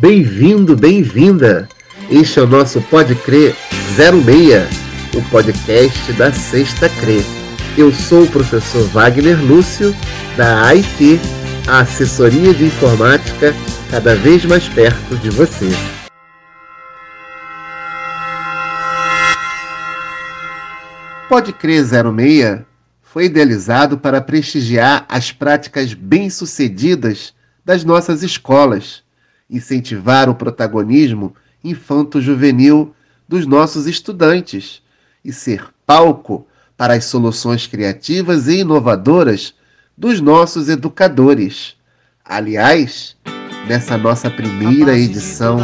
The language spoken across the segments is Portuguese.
Bem-vindo, bem-vinda! Este é o nosso Pode Crer 06, o podcast da Sexta Crer. Eu sou o professor Wagner Lúcio, da AIT, a Assessoria de Informática, cada vez mais perto de você. Pode Crer 06 foi idealizado para prestigiar as práticas bem-sucedidas das nossas escolas, incentivar o protagonismo infanto-juvenil dos nossos estudantes e ser palco para as soluções criativas e inovadoras dos nossos educadores. Aliás, nessa nossa primeira edição,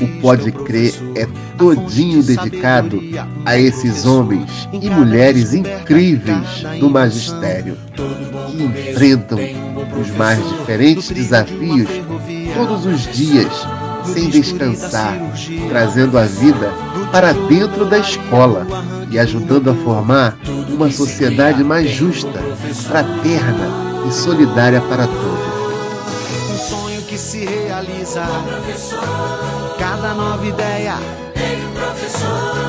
o Pode Crer é todinho dedicado a esses homens e mulheres incríveis do magistério que enfrentam os mais diferentes desafios todos os dias, sem descansar, trazendo a vida para dentro da escola e ajudando a formar uma sociedade mais justa, fraterna e solidária para todos. Um sonho que se realiza, cada nova ideia,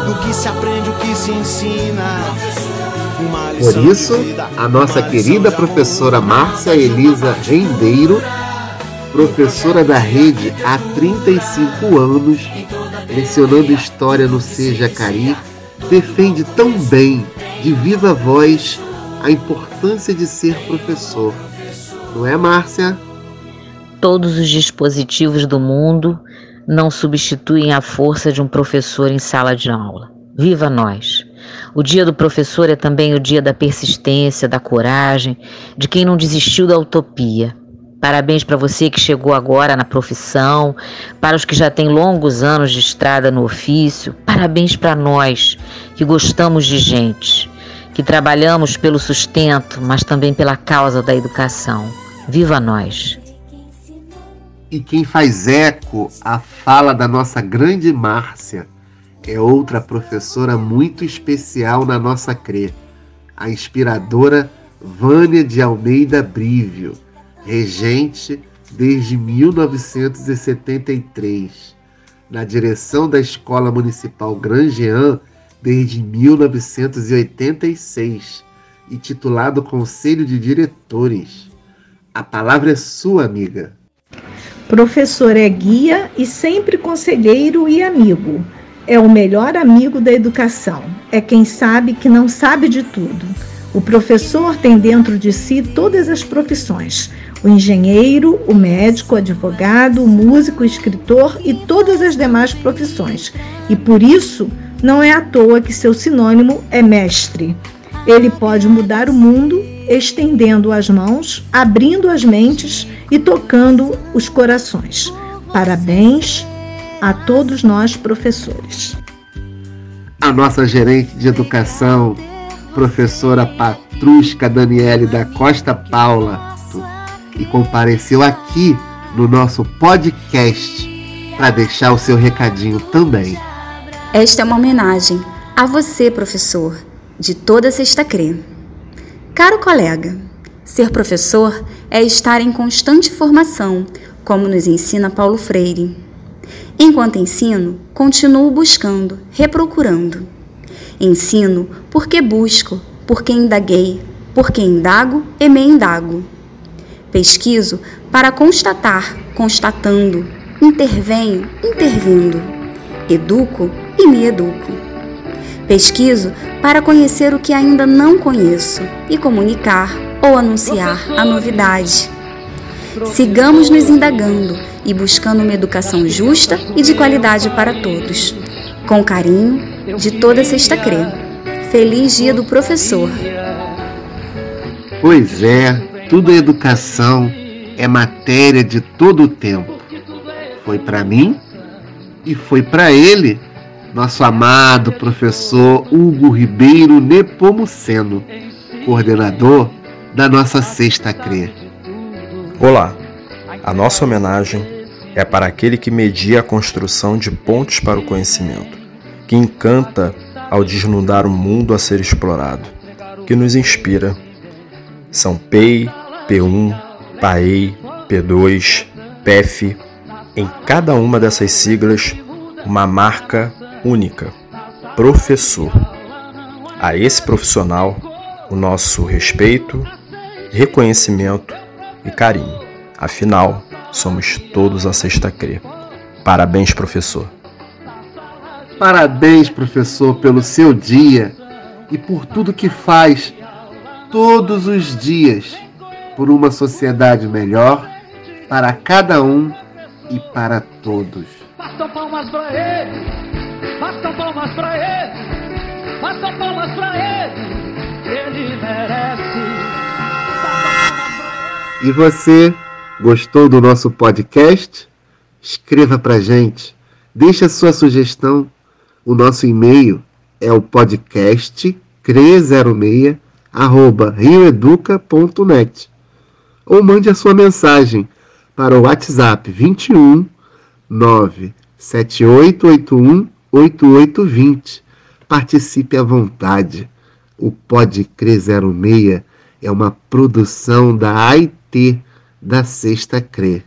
do que se aprende, o que se ensina. Por isso, a nossa querida professora Márcia Elisa Rendeiro, professora da rede há 35 anos, lecionando história no Seja Cari, defende tão bem, de viva voz, a importância de ser professor. Não é, Márcia? Todos os dispositivos do mundo não substituem a força de um professor em sala de aula. Viva nós! O dia do professor é também o dia da persistência, da coragem, de quem não desistiu da utopia. Parabéns para você que chegou agora na profissão, para os que já têm longos anos de estrada no ofício. Parabéns para nós que gostamos de gente, que trabalhamos pelo sustento, mas também pela causa da educação. Viva nós! E quem faz eco à fala da nossa grande Márcia é outra professora muito especial na nossa CRE, a inspiradora Vânia de Almeida Brívio regente desde 1973, na direção da Escola Municipal Grangean desde 1986 e titulado Conselho de Diretores. A palavra é sua, amiga. Professor é guia e sempre conselheiro e amigo. É o melhor amigo da educação. É quem sabe que não sabe de tudo. O professor tem dentro de si todas as profissões o engenheiro, o médico, o advogado, o músico, o escritor e todas as demais profissões. E por isso, não é à toa que seu sinônimo é mestre. Ele pode mudar o mundo estendendo as mãos, abrindo as mentes e tocando os corações. Parabéns a todos nós, professores. A nossa gerente de educação, professora Patrusca Daniele da Costa Paula, e compareceu aqui no nosso podcast para deixar o seu recadinho também. Esta é uma homenagem a você, professor, de toda Sexta Crê. Caro colega, ser professor é estar em constante formação, como nos ensina Paulo Freire. Enquanto ensino, continuo buscando, reprocurando. Ensino porque busco, porque indaguei, porque indago e me indago. Pesquiso para constatar, constatando. Intervenho, intervindo. Educo e me educo. Pesquiso para conhecer o que ainda não conheço e comunicar ou anunciar a novidade. Sigamos nos indagando e buscando uma educação justa e de qualidade para todos. Com carinho, de toda Sexta Crê. Feliz Dia do Professor! Pois é, tudo é educação, é matéria de todo o tempo. Foi para mim e foi para ele, nosso amado professor Hugo Ribeiro Nepomuceno, coordenador da nossa Sexta CRE. Olá, a nossa homenagem é para aquele que media a construção de pontes para o conhecimento, que encanta ao desnudar o mundo a ser explorado, que nos inspira. São Pei, P1, PAEI, P2, PEF, em cada uma dessas siglas uma marca única: professor. A esse profissional, o nosso respeito, reconhecimento e carinho. Afinal, somos todos a Sexta CRE. Parabéns, professor. Parabéns, professor, pelo seu dia e por tudo que faz todos os dias por uma sociedade melhor para cada um e para todos. Basta palmas para ele, basta palmas para ele, basta palmas para ele, ele merece. E você gostou do nosso podcast? Escreva para gente, deixe a sua sugestão. O nosso e-mail é o podcast cre06 arroba rioeduca.net ou mande a sua mensagem para o WhatsApp 21 97881 8820. Participe à vontade. O Pode Crer 06 é uma produção da AIT da Sexta Crer.